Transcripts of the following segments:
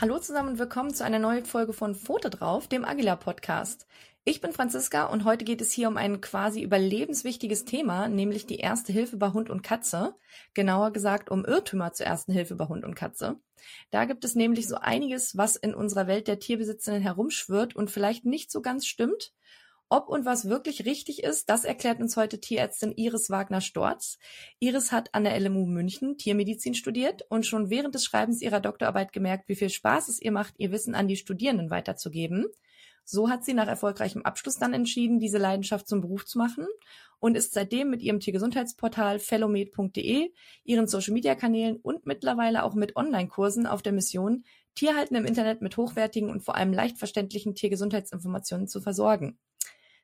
Hallo zusammen und willkommen zu einer neuen Folge von Pfote drauf, dem Agila Podcast. Ich bin Franziska und heute geht es hier um ein quasi überlebenswichtiges Thema, nämlich die erste Hilfe bei Hund und Katze. Genauer gesagt um Irrtümer zur ersten Hilfe bei Hund und Katze. Da gibt es nämlich so einiges, was in unserer Welt der Tierbesitzenden herumschwirrt und vielleicht nicht so ganz stimmt. Ob und was wirklich richtig ist, das erklärt uns heute Tierärztin Iris Wagner-Storz. Iris hat an der LMU München Tiermedizin studiert und schon während des Schreibens ihrer Doktorarbeit gemerkt, wie viel Spaß es ihr macht, ihr Wissen an die Studierenden weiterzugeben. So hat sie nach erfolgreichem Abschluss dann entschieden, diese Leidenschaft zum Beruf zu machen und ist seitdem mit ihrem Tiergesundheitsportal fellomed.de, ihren Social-Media-Kanälen und mittlerweile auch mit Online-Kursen auf der Mission, Tierhalten im Internet mit hochwertigen und vor allem leicht verständlichen Tiergesundheitsinformationen zu versorgen.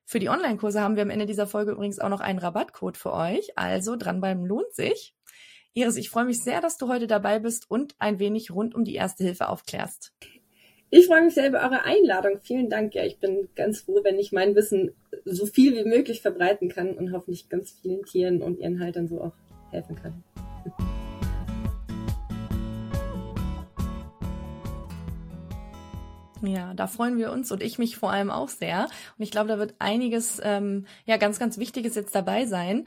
Für die Online-Kurse haben wir am Ende dieser Folge übrigens auch noch einen Rabattcode für euch. Also dranbleiben lohnt sich. Iris, ich freue mich sehr, dass du heute dabei bist und ein wenig rund um die Erste Hilfe aufklärst. Ich freue mich sehr über eure Einladung. Vielen Dank. Ja, ich bin ganz froh, wenn ich mein Wissen so viel wie möglich verbreiten kann und hoffentlich ganz vielen Tieren und ihren Haltern so auch helfen kann. Ja, da freuen wir uns und ich mich vor allem auch sehr. Und ich glaube, da wird einiges, ähm, ja, ganz, ganz Wichtiges jetzt dabei sein.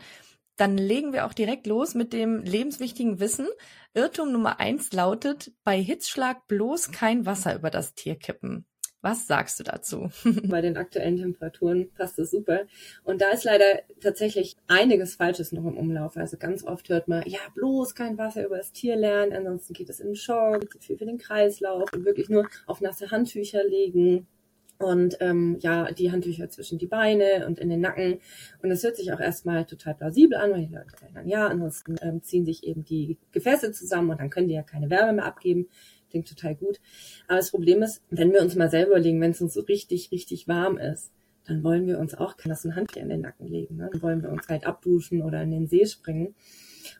Dann legen wir auch direkt los mit dem lebenswichtigen Wissen. Irrtum Nummer eins lautet, bei Hitzschlag bloß kein Wasser über das Tier kippen. Was sagst du dazu? Bei den aktuellen Temperaturen passt es super. Und da ist leider tatsächlich einiges Falsches noch im Umlauf. Also ganz oft hört man, ja, bloß kein Wasser über das Tier lernen, ansonsten geht es in den Schock, zu viel für den Kreislauf und wirklich nur auf nasse Handtücher legen und ähm, ja, die Handtücher zwischen die Beine und in den Nacken. Und das hört sich auch erstmal total plausibel an, weil die Leute sagen, ja, ansonsten ähm, ziehen sich eben die Gefäße zusammen und dann können die ja keine Wärme mehr abgeben klingt total gut. Aber das Problem ist, wenn wir uns mal selber überlegen, wenn es uns so richtig, richtig warm ist, dann wollen wir uns auch keine Handtücher in den Nacken legen. Ne? Dann wollen wir uns halt abduschen oder in den See springen.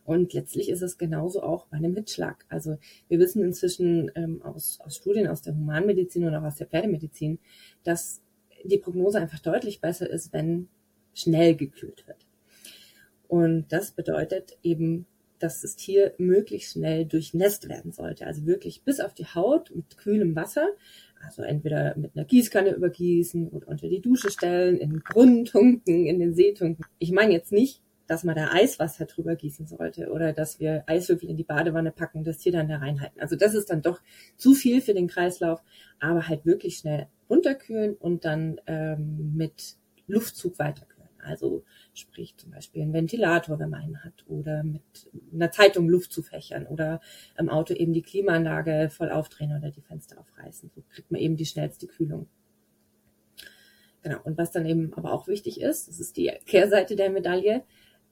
Und letztlich ist es genauso auch bei einem Hitzschlag. Also wir wissen inzwischen ähm, aus, aus Studien aus der Humanmedizin und auch aus der Pferdemedizin, dass die Prognose einfach deutlich besser ist, wenn schnell gekühlt wird. Und das bedeutet eben dass das Tier möglichst schnell durchnässt werden sollte. Also wirklich bis auf die Haut mit kühlem Wasser. Also entweder mit einer Gießkanne übergießen oder unter die Dusche stellen, in den Brunnen tunken, in den See tunken. Ich meine jetzt nicht, dass man da Eiswasser drüber gießen sollte oder dass wir Eiswürfel in die Badewanne packen und das Tier dann da reinhalten. Also das ist dann doch zu viel für den Kreislauf, aber halt wirklich schnell runterkühlen und dann ähm, mit Luftzug weiterkühlen. Also sprich zum Beispiel ein Ventilator, wenn man einen hat, oder mit einer Zeitung Luft zu fächern oder im Auto eben die Klimaanlage voll aufdrehen oder die Fenster aufreißen. So kriegt man eben die schnellste Kühlung. Genau. Und was dann eben aber auch wichtig ist, das ist die Kehrseite der Medaille,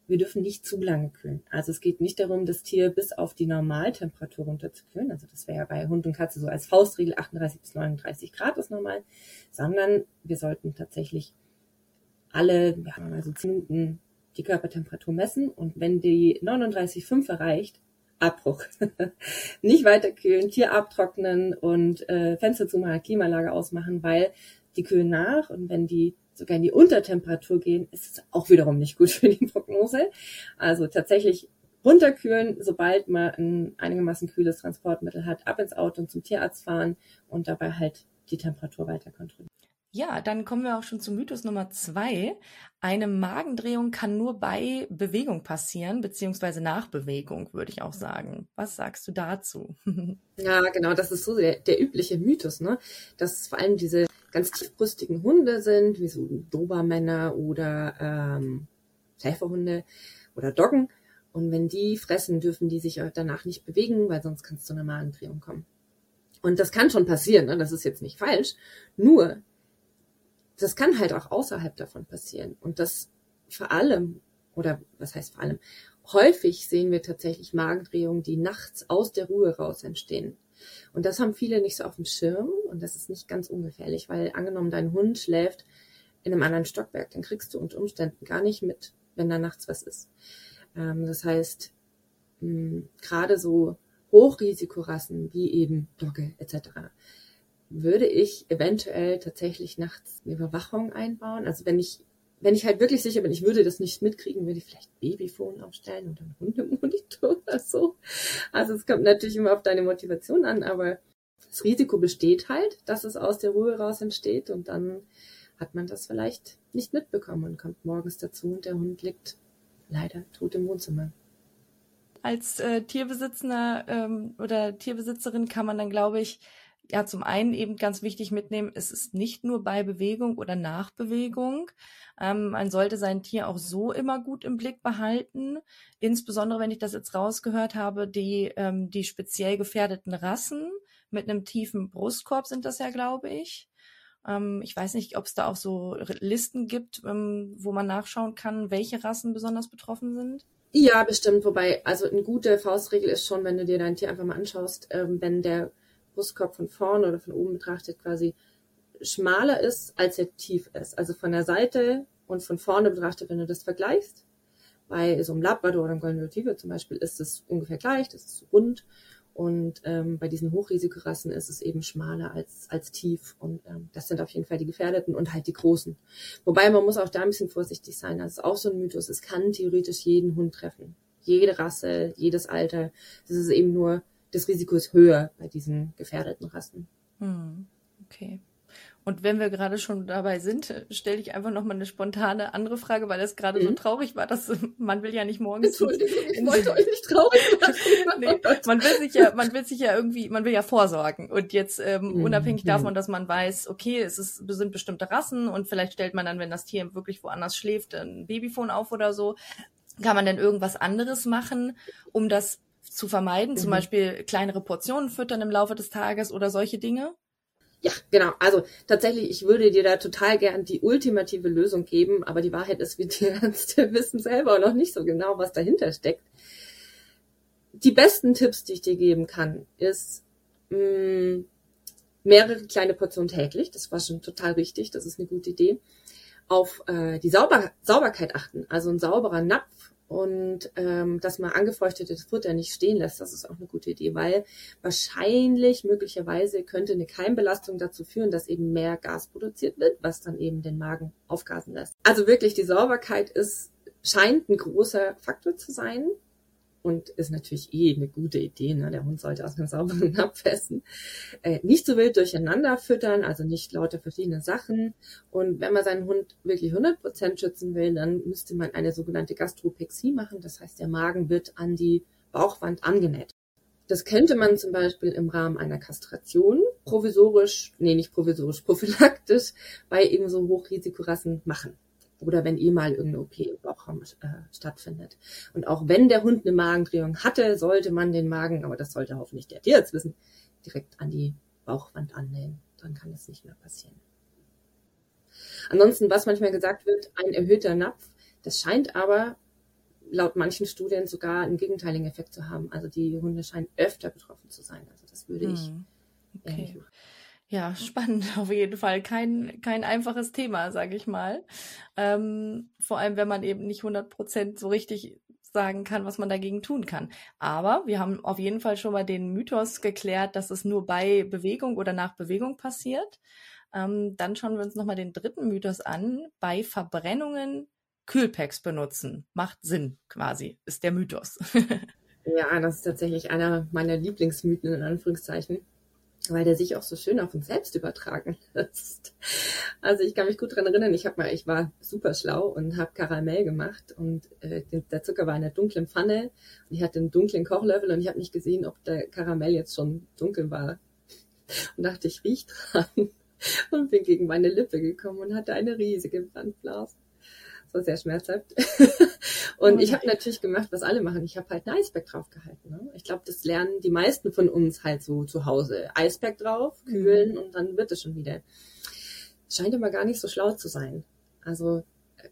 wir dürfen nicht zu lange kühlen. Also es geht nicht darum, das Tier bis auf die Normaltemperatur runterzukühlen. Also das wäre ja bei Hund und Katze so als Faustregel 38 bis 39 Grad ist normal, sondern wir sollten tatsächlich alle, ja, also 10 Minuten die Körpertemperatur messen und wenn die 39,5 erreicht, Abbruch. Nicht weiter kühlen, Tier abtrocknen und äh, Fenster zumachen, Klimaanlage ausmachen, weil die kühlen nach und wenn die sogar in die Untertemperatur gehen, ist es auch wiederum nicht gut für die Prognose. Also tatsächlich runterkühlen, sobald man ein einigermaßen kühles Transportmittel hat, ab ins Auto und zum Tierarzt fahren und dabei halt die Temperatur weiter kontrollieren. Ja, dann kommen wir auch schon zu Mythos Nummer zwei. Eine Magendrehung kann nur bei Bewegung passieren, beziehungsweise nach Bewegung, würde ich auch sagen. Was sagst du dazu? ja, genau, das ist so der, der übliche Mythos, ne? Dass vor allem diese ganz tiefbrüstigen Hunde sind, wie so Dobermänner oder ähm, Schäferhunde oder Doggen. Und wenn die fressen, dürfen die sich danach nicht bewegen, weil sonst kann es zu einer Magendrehung kommen. Und das kann schon passieren, ne? das ist jetzt nicht falsch. Nur das kann halt auch außerhalb davon passieren. Und das vor allem, oder was heißt vor allem, häufig sehen wir tatsächlich Magendrehungen, die nachts aus der Ruhe raus entstehen. Und das haben viele nicht so auf dem Schirm und das ist nicht ganz ungefährlich, weil angenommen dein Hund schläft in einem anderen Stockwerk, dann kriegst du unter Umständen gar nicht mit, wenn da nachts was ist. Ähm, das heißt, gerade so Hochrisikorassen wie eben Dogge etc würde ich eventuell tatsächlich nachts eine Überwachung einbauen. Also wenn ich, wenn ich halt wirklich sicher bin, ich würde das nicht mitkriegen, würde ich vielleicht Babyphone aufstellen oder einen Hundemonitor oder so. Also es kommt natürlich immer auf deine Motivation an, aber Das Risiko besteht halt, dass es aus der Ruhe raus entsteht und dann hat man das vielleicht nicht mitbekommen und kommt morgens dazu und der Hund liegt leider tot im Wohnzimmer. Als äh, Tierbesitzender ähm, oder Tierbesitzerin kann man dann, glaube ich, ja zum einen eben ganz wichtig mitnehmen, es ist nicht nur bei Bewegung oder nach Bewegung. Ähm, man sollte sein Tier auch so immer gut im Blick behalten. Insbesondere, wenn ich das jetzt rausgehört habe, die, ähm, die speziell gefährdeten Rassen mit einem tiefen Brustkorb sind das ja, glaube ich. Ähm, ich weiß nicht, ob es da auch so Listen gibt, ähm, wo man nachschauen kann, welche Rassen besonders betroffen sind. Ja, bestimmt. Wobei, also eine gute Faustregel ist schon, wenn du dir dein Tier einfach mal anschaust, ähm, wenn der Brustkorb von vorne oder von oben betrachtet quasi schmaler ist, als er tief ist. Also von der Seite und von vorne betrachtet, wenn du das vergleichst. Bei so einem Labrador oder einem Golden Retriever zum Beispiel ist es ungefähr gleich, das ist rund. Und ähm, bei diesen Hochrisikorassen ist es eben schmaler als, als tief. Und ähm, das sind auf jeden Fall die gefährdeten und halt die großen. Wobei man muss auch da ein bisschen vorsichtig sein. Das ist auch so ein Mythos. Es kann theoretisch jeden Hund treffen. Jede Rasse, jedes Alter. Das ist eben nur, das Risiko ist höher bei diesen gefährdeten Rassen. Hm, okay. Und wenn wir gerade schon dabei sind, stelle ich einfach noch mal eine spontane andere Frage, weil das gerade mhm. so traurig war, dass man will ja nicht morgens. Entschuldigung, ich wollte euch nicht traurig machen. nee, man will sich ja, man will sich ja irgendwie, man will ja vorsorgen. Und jetzt ähm, mhm. unabhängig mhm. davon, dass man weiß, okay, es ist, sind bestimmte Rassen und vielleicht stellt man dann, wenn das Tier wirklich woanders schläft, ein Babyphone auf oder so, kann man denn irgendwas anderes machen, um das zu vermeiden, mhm. zum Beispiel kleinere Portionen füttern im Laufe des Tages oder solche Dinge? Ja, genau. Also tatsächlich, ich würde dir da total gern die ultimative Lösung geben, aber die Wahrheit ist, wir Tierärzte wissen selber noch nicht so genau, was dahinter steckt. Die besten Tipps, die ich dir geben kann, ist mh, mm, mehrere kleine Portionen täglich. Das war schon total richtig. Das ist eine gute Idee. Auf äh, die Sauber Sauberkeit achten. Also ein sauberer Napf und ähm, dass man angefeuchtetes Futter nicht stehen lässt, das ist auch eine gute Idee, weil wahrscheinlich, möglicherweise könnte eine Keimbelastung dazu führen, dass eben mehr Gas produziert wird, was dann eben den Magen aufgasen lässt. Also wirklich, die Sauberkeit ist, scheint ein großer Faktor zu sein und ist natürlich eh eine gute Idee. Ne? Der Hund sollte aus einem sauberen Napf essen. Äh, nicht so wild durcheinander füttern, also nicht lauter verschiedene Sachen. Und wenn man seinen Hund wirklich 100% schützen will, dann müsste man eine sogenannte Gastropexie machen. Das heißt, der Magen wird an die Bauchwand angenäht. Das könnte man zum Beispiel im Rahmen einer Kastration provisorisch, nee, nicht provisorisch, prophylaktisch bei eben so Hochrisikorassen machen oder wenn eh mal irgendeine OP im Bauchraum äh, stattfindet. Und auch wenn der Hund eine Magendrehung hatte, sollte man den Magen, aber das sollte hoffentlich der Tierarzt wissen, direkt an die Bauchwand annähen. Dann kann das nicht mehr passieren. Ansonsten, was manchmal gesagt wird, ein erhöhter Napf, das scheint aber laut manchen Studien sogar einen gegenteiligen Effekt zu haben. Also die Hunde scheinen öfter betroffen zu sein. Also das würde ich hm. okay. Ja, spannend auf jeden Fall. Kein, kein einfaches Thema, sage ich mal. Ähm, vor allem, wenn man eben nicht 100 Prozent so richtig sagen kann, was man dagegen tun kann. Aber wir haben auf jeden Fall schon mal den Mythos geklärt, dass es nur bei Bewegung oder nach Bewegung passiert. Ähm, dann schauen wir uns nochmal den dritten Mythos an. Bei Verbrennungen Kühlpacks benutzen. Macht Sinn, quasi, ist der Mythos. ja, das ist tatsächlich einer meiner Lieblingsmythen in Anführungszeichen weil der sich auch so schön auf uns selbst übertragen lässt. Also ich kann mich gut dran erinnern, ich habe mal, ich war super schlau und habe Karamell gemacht und äh, der Zucker war in einer dunklen Pfanne und ich hatte einen dunklen Kochlöffel und ich habe nicht gesehen, ob der Karamell jetzt schon dunkel war. Und dachte, ich riech dran und bin gegen meine Lippe gekommen und hatte eine riesige Brandblase. Das war sehr schmerzhaft. und oh ich habe natürlich gemacht, was alle machen. Ich habe halt ein Eisberg draufgehalten. Ne? Ich glaube, das lernen die meisten von uns halt so zu Hause. Eisberg drauf, kühlen mhm. und dann wird es schon wieder. Scheint aber gar nicht so schlau zu sein. Also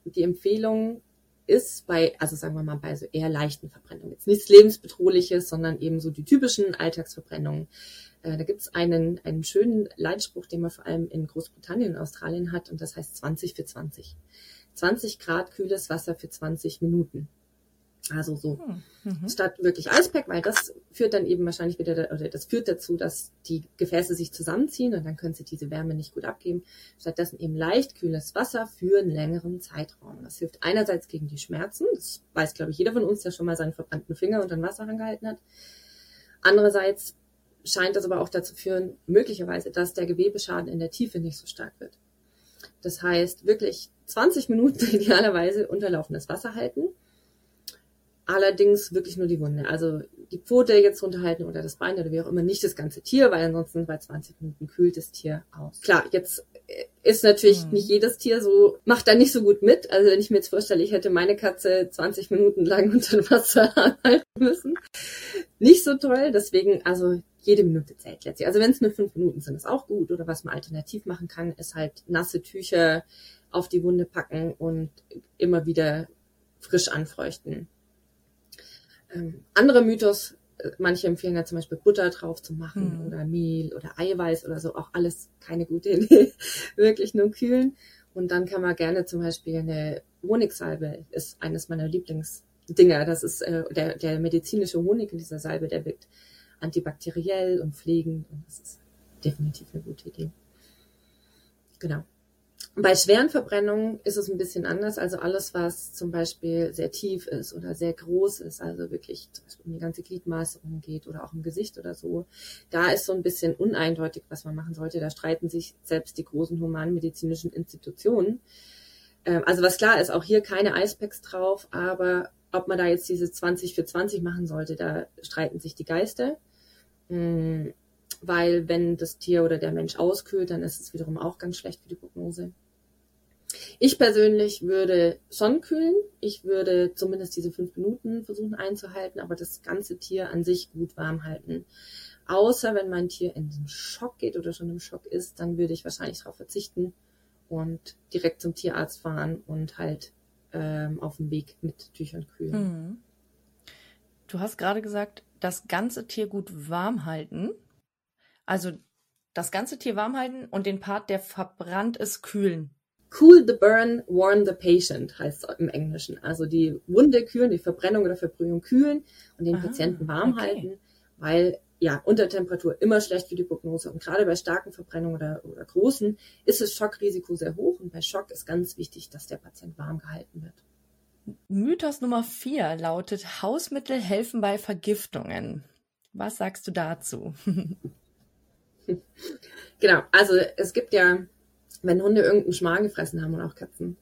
die Empfehlung ist bei, also sagen wir mal, bei so eher leichten Verbrennungen. Jetzt nichts lebensbedrohliches, sondern eben so die typischen Alltagsverbrennungen. Äh, da gibt's einen, einen schönen Leitspruch, den man vor allem in Großbritannien und Australien hat, und das heißt 20 für 20. 20 Grad kühles Wasser für 20 Minuten. Also so hm, mhm. statt wirklich Eispack, weil das führt dann eben wahrscheinlich wieder, oder das führt dazu, dass die Gefäße sich zusammenziehen und dann können sie diese Wärme nicht gut abgeben. Stattdessen eben leicht kühles Wasser für einen längeren Zeitraum. Das hilft einerseits gegen die Schmerzen. Das weiß, glaube ich, jeder von uns, der schon mal seinen verbrannten Finger unter Wasser angehalten hat. Andererseits scheint das aber auch dazu führen, möglicherweise, dass der Gewebeschaden in der Tiefe nicht so stark wird. Das heißt, wirklich 20 Minuten idealerweise unterlaufendes Wasser halten. Allerdings wirklich nur die Wunde. Also die Pfote jetzt runterhalten oder das Bein oder wie auch immer, nicht das ganze Tier, weil ansonsten bei 20 Minuten kühlt das Tier aus. Klar, jetzt ist natürlich mhm. nicht jedes Tier so, macht da nicht so gut mit. Also wenn ich mir jetzt vorstelle, ich hätte meine Katze 20 Minuten lang unter Wasser halten müssen. Nicht so toll, deswegen, also jede Minute zählt letztlich. Also wenn es nur fünf Minuten sind, ist auch gut. Oder was man alternativ machen kann, ist halt nasse Tücher auf die Wunde packen und immer wieder frisch anfeuchten. Ähm, anderer Mythos, manche empfehlen ja zum Beispiel Butter drauf zu machen mhm. oder Mehl oder Eiweiß oder so, auch alles keine gute Idee. Wirklich nur kühlen. Und dann kann man gerne zum Beispiel eine Honigsalbe, ist eines meiner Lieblingsdinger. Das ist äh, der, der medizinische Honig in dieser Salbe, der wirkt antibakteriell und pflegend. Und das ist definitiv eine gute Idee. Genau. Bei schweren Verbrennungen ist es ein bisschen anders. Also alles, was zum Beispiel sehr tief ist oder sehr groß ist, also wirklich um die ganze Gliedmaße umgeht oder auch im Gesicht oder so, da ist so ein bisschen uneindeutig, was man machen sollte. Da streiten sich selbst die großen humanmedizinischen Institutionen. Ähm, also was klar ist, auch hier keine Eispacks drauf, aber ob man da jetzt diese 20 für 20 machen sollte, da streiten sich die Geister. Mm, weil wenn das Tier oder der Mensch auskühlt, dann ist es wiederum auch ganz schlecht für die Prognose. Ich persönlich würde schon kühlen. Ich würde zumindest diese fünf Minuten versuchen einzuhalten, aber das ganze Tier an sich gut warm halten. Außer wenn mein Tier in den Schock geht oder schon im Schock ist, dann würde ich wahrscheinlich darauf verzichten und direkt zum Tierarzt fahren und halt ähm, auf dem Weg mit Tüchern kühlen. Mhm. Du hast gerade gesagt, das ganze Tier gut warm halten. Also das ganze Tier warm halten und den Part, der verbrannt ist, kühlen. Cool the burn, warm the patient heißt es im Englischen. Also die Wunde kühlen, die Verbrennung oder Verbrühung kühlen und den Aha, Patienten warm okay. halten, weil ja, Untertemperatur immer schlecht für die Prognose. Und gerade bei starken Verbrennungen oder, oder großen ist das Schockrisiko sehr hoch. Und bei Schock ist ganz wichtig, dass der Patient warm gehalten wird. Mythos Nummer vier lautet, Hausmittel helfen bei Vergiftungen. Was sagst du dazu? genau, also es gibt ja wenn Hunde irgendeinen Schmarrn gefressen haben und auch Katzen,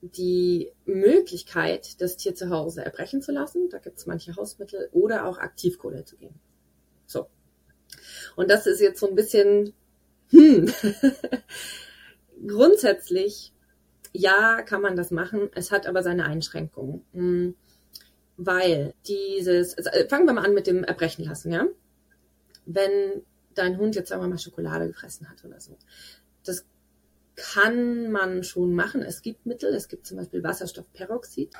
die Möglichkeit, das Tier zu Hause erbrechen zu lassen, da gibt es manche Hausmittel, oder auch Aktivkohle zu geben. So. Und das ist jetzt so ein bisschen, hm, grundsätzlich, ja, kann man das machen, es hat aber seine Einschränkungen. Hm, weil dieses, also äh, fangen wir mal an mit dem Erbrechen lassen, ja? Wenn dein Hund jetzt sagen wir mal Schokolade gefressen hat oder so, das kann man schon machen. Es gibt Mittel, es gibt zum Beispiel Wasserstoffperoxid.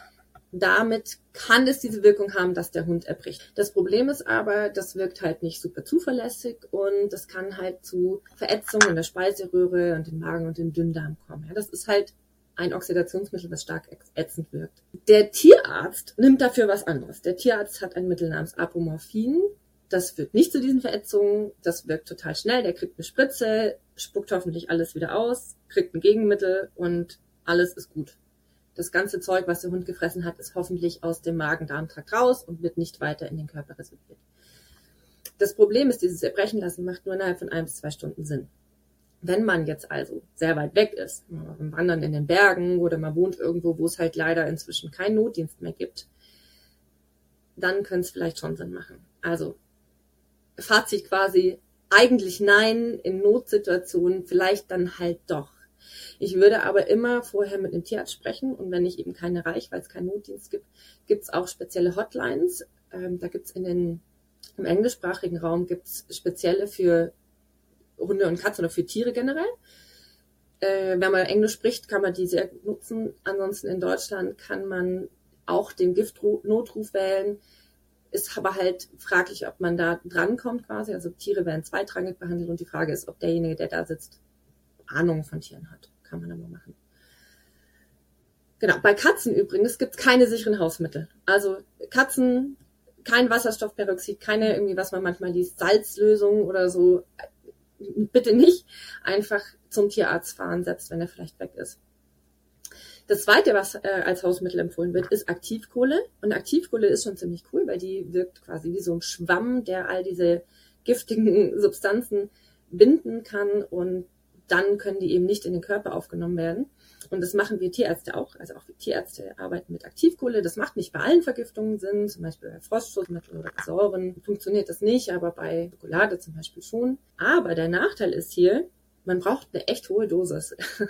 Damit kann es diese Wirkung haben, dass der Hund erbricht. Das Problem ist aber, das wirkt halt nicht super zuverlässig und das kann halt zu Verätzungen in der Speiseröhre und den Magen und den Dünndarm kommen. Ja, das ist halt ein Oxidationsmittel, das stark ätzend wirkt. Der Tierarzt nimmt dafür was anderes. Der Tierarzt hat ein Mittel namens Apomorphin. Das führt nicht zu diesen Verätzungen. Das wirkt total schnell. Der kriegt eine Spritze, spuckt hoffentlich alles wieder aus, kriegt ein Gegenmittel und alles ist gut. Das ganze Zeug, was der Hund gefressen hat, ist hoffentlich aus dem Magen-Darm-Trakt raus und wird nicht weiter in den Körper resorbiert. Das Problem ist, dieses Erbrechen lassen macht nur innerhalb von ein bis zwei Stunden Sinn. Wenn man jetzt also sehr weit weg ist, im Wandern in den Bergen oder man wohnt irgendwo, wo es halt leider inzwischen keinen Notdienst mehr gibt, dann könnte es vielleicht schon Sinn machen. Also Fazit quasi, eigentlich nein, in Notsituationen vielleicht dann halt doch. Ich würde aber immer vorher mit einem Tierarzt sprechen und wenn ich eben keine reich, weil es keinen Notdienst gibt, gibt es auch spezielle Hotlines. Ähm, da gibt es in den im englischsprachigen Raum gibt's spezielle für Hunde und Katzen oder für Tiere generell. Äh, wenn man Englisch spricht, kann man die sehr gut nutzen. Ansonsten in Deutschland kann man auch den Giftnotruf wählen ist aber halt fraglich, ob man da drankommt quasi. Also Tiere werden zweitrangig behandelt und die Frage ist, ob derjenige, der da sitzt, Ahnung von Tieren hat. Kann man aber machen. Genau, bei Katzen übrigens gibt es keine sicheren Hausmittel. Also Katzen, kein Wasserstoffperoxid, keine irgendwie, was man manchmal liest, Salzlösung oder so. Bitte nicht einfach zum Tierarzt fahren, selbst wenn er vielleicht weg ist. Das zweite, was äh, als Hausmittel empfohlen wird, ist Aktivkohle. Und Aktivkohle ist schon ziemlich cool, weil die wirkt quasi wie so ein Schwamm, der all diese giftigen Substanzen binden kann und dann können die eben nicht in den Körper aufgenommen werden. Und das machen wir Tierärzte auch. Also auch Tierärzte arbeiten mit Aktivkohle. Das macht nicht bei allen Vergiftungen Sinn. Zum Beispiel bei Frostschutzmitteln oder Säuren funktioniert das nicht, aber bei Schokolade zum Beispiel schon. Aber der Nachteil ist hier, man braucht eine echt hohe Dosis.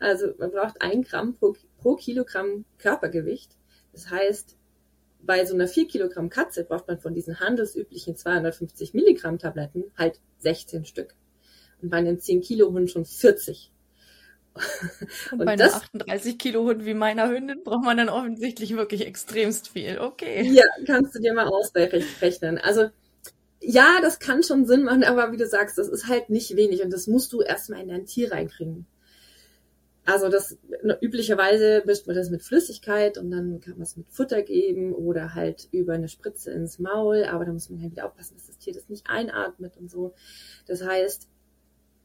Also man braucht ein Gramm pro, pro Kilogramm Körpergewicht. Das heißt, bei so einer 4 Kilogramm Katze braucht man von diesen handelsüblichen 250 Milligramm Tabletten halt 16 Stück. Und bei einem 10 Kilo Hund schon 40. Und, und bei einem 38 Kilo Hund wie meiner Hündin braucht man dann offensichtlich wirklich extremst viel. Okay. Ja, kannst du dir mal ausrechnen. Also ja, das kann schon Sinn machen, aber wie du sagst, das ist halt nicht wenig und das musst du erstmal in dein Tier reinkriegen. Also das üblicherweise mischt man das mit Flüssigkeit und dann kann man es mit Futter geben oder halt über eine Spritze ins Maul, aber da muss man halt wieder aufpassen, dass das Tier das nicht einatmet und so. Das heißt,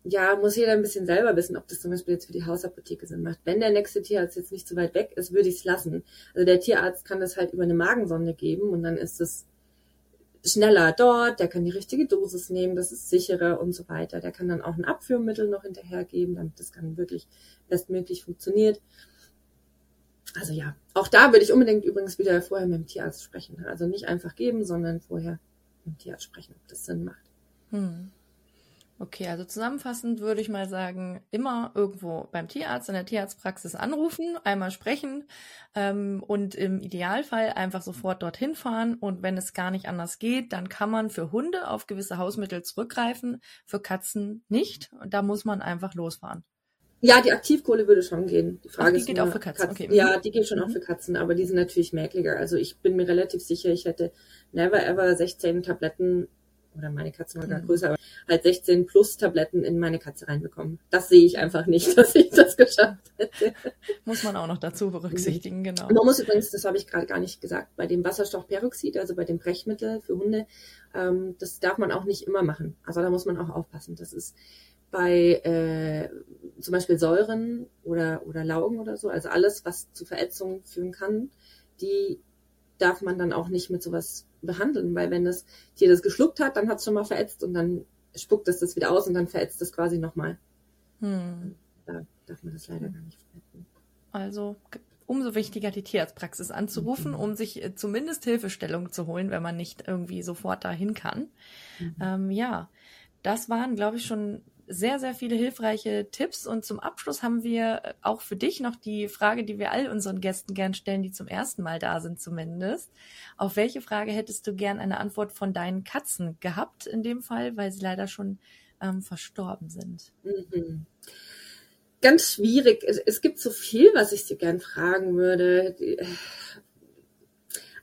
ja, muss jeder ein bisschen selber wissen, ob das zum Beispiel jetzt für die Hausapotheke Sinn macht. Wenn der nächste Tierarzt jetzt nicht so weit weg ist, würde ich es lassen. Also der Tierarzt kann das halt über eine Magensonde geben und dann ist es schneller dort, der kann die richtige Dosis nehmen, das ist sicherer und so weiter. Der kann dann auch ein Abführmittel noch hinterhergeben, damit das dann wirklich bestmöglich funktioniert. Also ja, auch da würde ich unbedingt übrigens wieder vorher mit dem Tierarzt sprechen. Also nicht einfach geben, sondern vorher mit dem Tierarzt sprechen, ob das Sinn macht. Hm. Okay, also zusammenfassend würde ich mal sagen, immer irgendwo beim Tierarzt in der Tierarztpraxis anrufen, einmal sprechen ähm, und im Idealfall einfach sofort dorthin fahren. Und wenn es gar nicht anders geht, dann kann man für Hunde auf gewisse Hausmittel zurückgreifen, für Katzen nicht. Und da muss man einfach losfahren. Ja, die Aktivkohle würde schon gehen. Die Frage Ach, die ist geht nur, auch für Katzen. Katzen. Okay. Ja, die geht schon mhm. auch für Katzen, aber die sind natürlich mäkliger. Also ich bin mir relativ sicher, ich hätte never ever 16 Tabletten oder meine Katzen war gar mhm. größer, aber halt 16 plus Tabletten in meine Katze reinbekommen. Das sehe ich einfach nicht, dass ich das geschafft hätte. Muss man auch noch dazu berücksichtigen, mhm. genau. Man muss übrigens, das habe ich gerade gar nicht gesagt, bei dem Wasserstoffperoxid, also bei dem Brechmittel für Hunde, ähm, das darf man auch nicht immer machen. Also da muss man auch aufpassen. Das ist bei äh, zum Beispiel Säuren oder, oder Laugen oder so, also alles, was zu Verätzungen führen kann, die darf man dann auch nicht mit sowas behandeln, weil wenn das Tier das geschluckt hat, dann hat es schon mal verätzt und dann spuckt es das wieder aus und dann verätzt es quasi nochmal. Hm. Da darf man das leider gar nicht verwenden. Also umso wichtiger, die Tierarztpraxis anzurufen, mhm. um sich äh, zumindest Hilfestellung zu holen, wenn man nicht irgendwie sofort dahin kann. Mhm. Ähm, ja, das waren, glaube ich, schon sehr, sehr viele hilfreiche Tipps. Und zum Abschluss haben wir äh, auch für dich noch die Frage, die wir all unseren Gästen gern stellen, die zum ersten Mal da sind zumindest. Auf welche Frage hättest du gern eine Antwort von deinen Katzen gehabt in dem Fall, weil sie leider schon ähm, verstorben sind? Mhm. Ganz schwierig. Es gibt so viel, was ich dir gern fragen würde.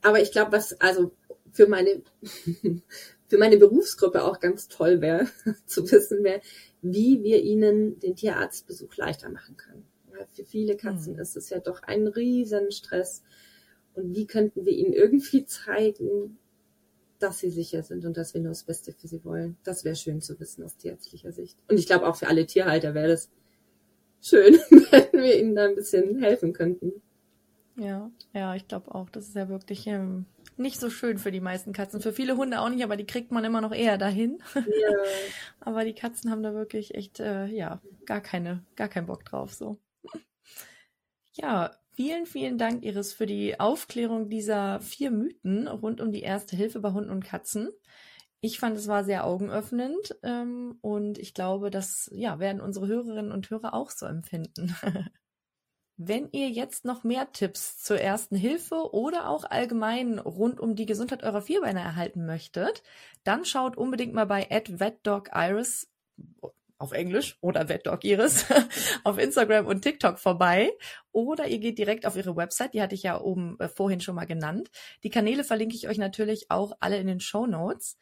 Aber ich glaube, was, also für meine, für meine Berufsgruppe auch ganz toll wäre, zu wissen wäre, wie wir ihnen den Tierarztbesuch leichter machen können. Weil für viele Katzen mhm. ist es ja doch ein Riesenstress. Und wie könnten wir ihnen irgendwie zeigen, dass sie sicher sind und dass wir nur das Beste für sie wollen. Das wäre schön zu wissen aus tierärztlicher Sicht. Und ich glaube auch für alle Tierhalter wäre das schön, wenn wir ihnen da ein bisschen helfen könnten. Ja, ja, ich glaube auch. Das ist ja wirklich ähm, nicht so schön für die meisten Katzen. Für viele Hunde auch nicht, aber die kriegt man immer noch eher dahin. Ja. aber die Katzen haben da wirklich echt, äh, ja, gar keine, gar keinen Bock drauf, so. Ja, vielen, vielen Dank, Iris, für die Aufklärung dieser vier Mythen rund um die erste Hilfe bei Hunden und Katzen. Ich fand, es war sehr augenöffnend ähm, und ich glaube, das ja, werden unsere Hörerinnen und Hörer auch so empfinden. Wenn ihr jetzt noch mehr Tipps zur ersten Hilfe oder auch allgemein rund um die Gesundheit eurer Vierbeiner erhalten möchtet, dann schaut unbedingt mal bei @vetdogiris auf Englisch oder vetdogiris auf Instagram und TikTok vorbei oder ihr geht direkt auf ihre Website, die hatte ich ja oben äh, vorhin schon mal genannt. Die Kanäle verlinke ich euch natürlich auch alle in den Show Notes.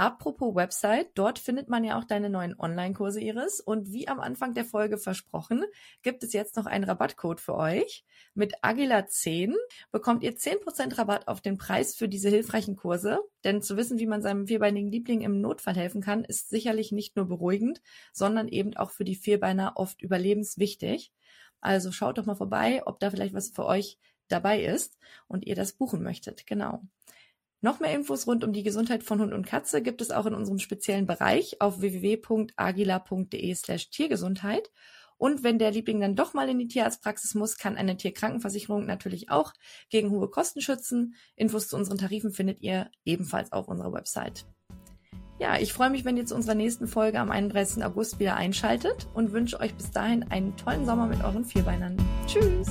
Apropos Website, dort findet man ja auch deine neuen Online-Kurse, Iris. Und wie am Anfang der Folge versprochen, gibt es jetzt noch einen Rabattcode für euch. Mit Agila10 bekommt ihr 10% Rabatt auf den Preis für diese hilfreichen Kurse. Denn zu wissen, wie man seinem vierbeinigen Liebling im Notfall helfen kann, ist sicherlich nicht nur beruhigend, sondern eben auch für die Vierbeiner oft überlebenswichtig. Also schaut doch mal vorbei, ob da vielleicht was für euch dabei ist und ihr das buchen möchtet. Genau. Noch mehr Infos rund um die Gesundheit von Hund und Katze gibt es auch in unserem speziellen Bereich auf www.agila.de slash Tiergesundheit. Und wenn der Liebling dann doch mal in die Tierarztpraxis muss, kann eine Tierkrankenversicherung natürlich auch gegen hohe Kosten schützen. Infos zu unseren Tarifen findet ihr ebenfalls auf unserer Website. Ja, ich freue mich, wenn ihr zu unserer nächsten Folge am 31. August wieder einschaltet und wünsche euch bis dahin einen tollen Sommer mit euren Vierbeinern. Tschüss!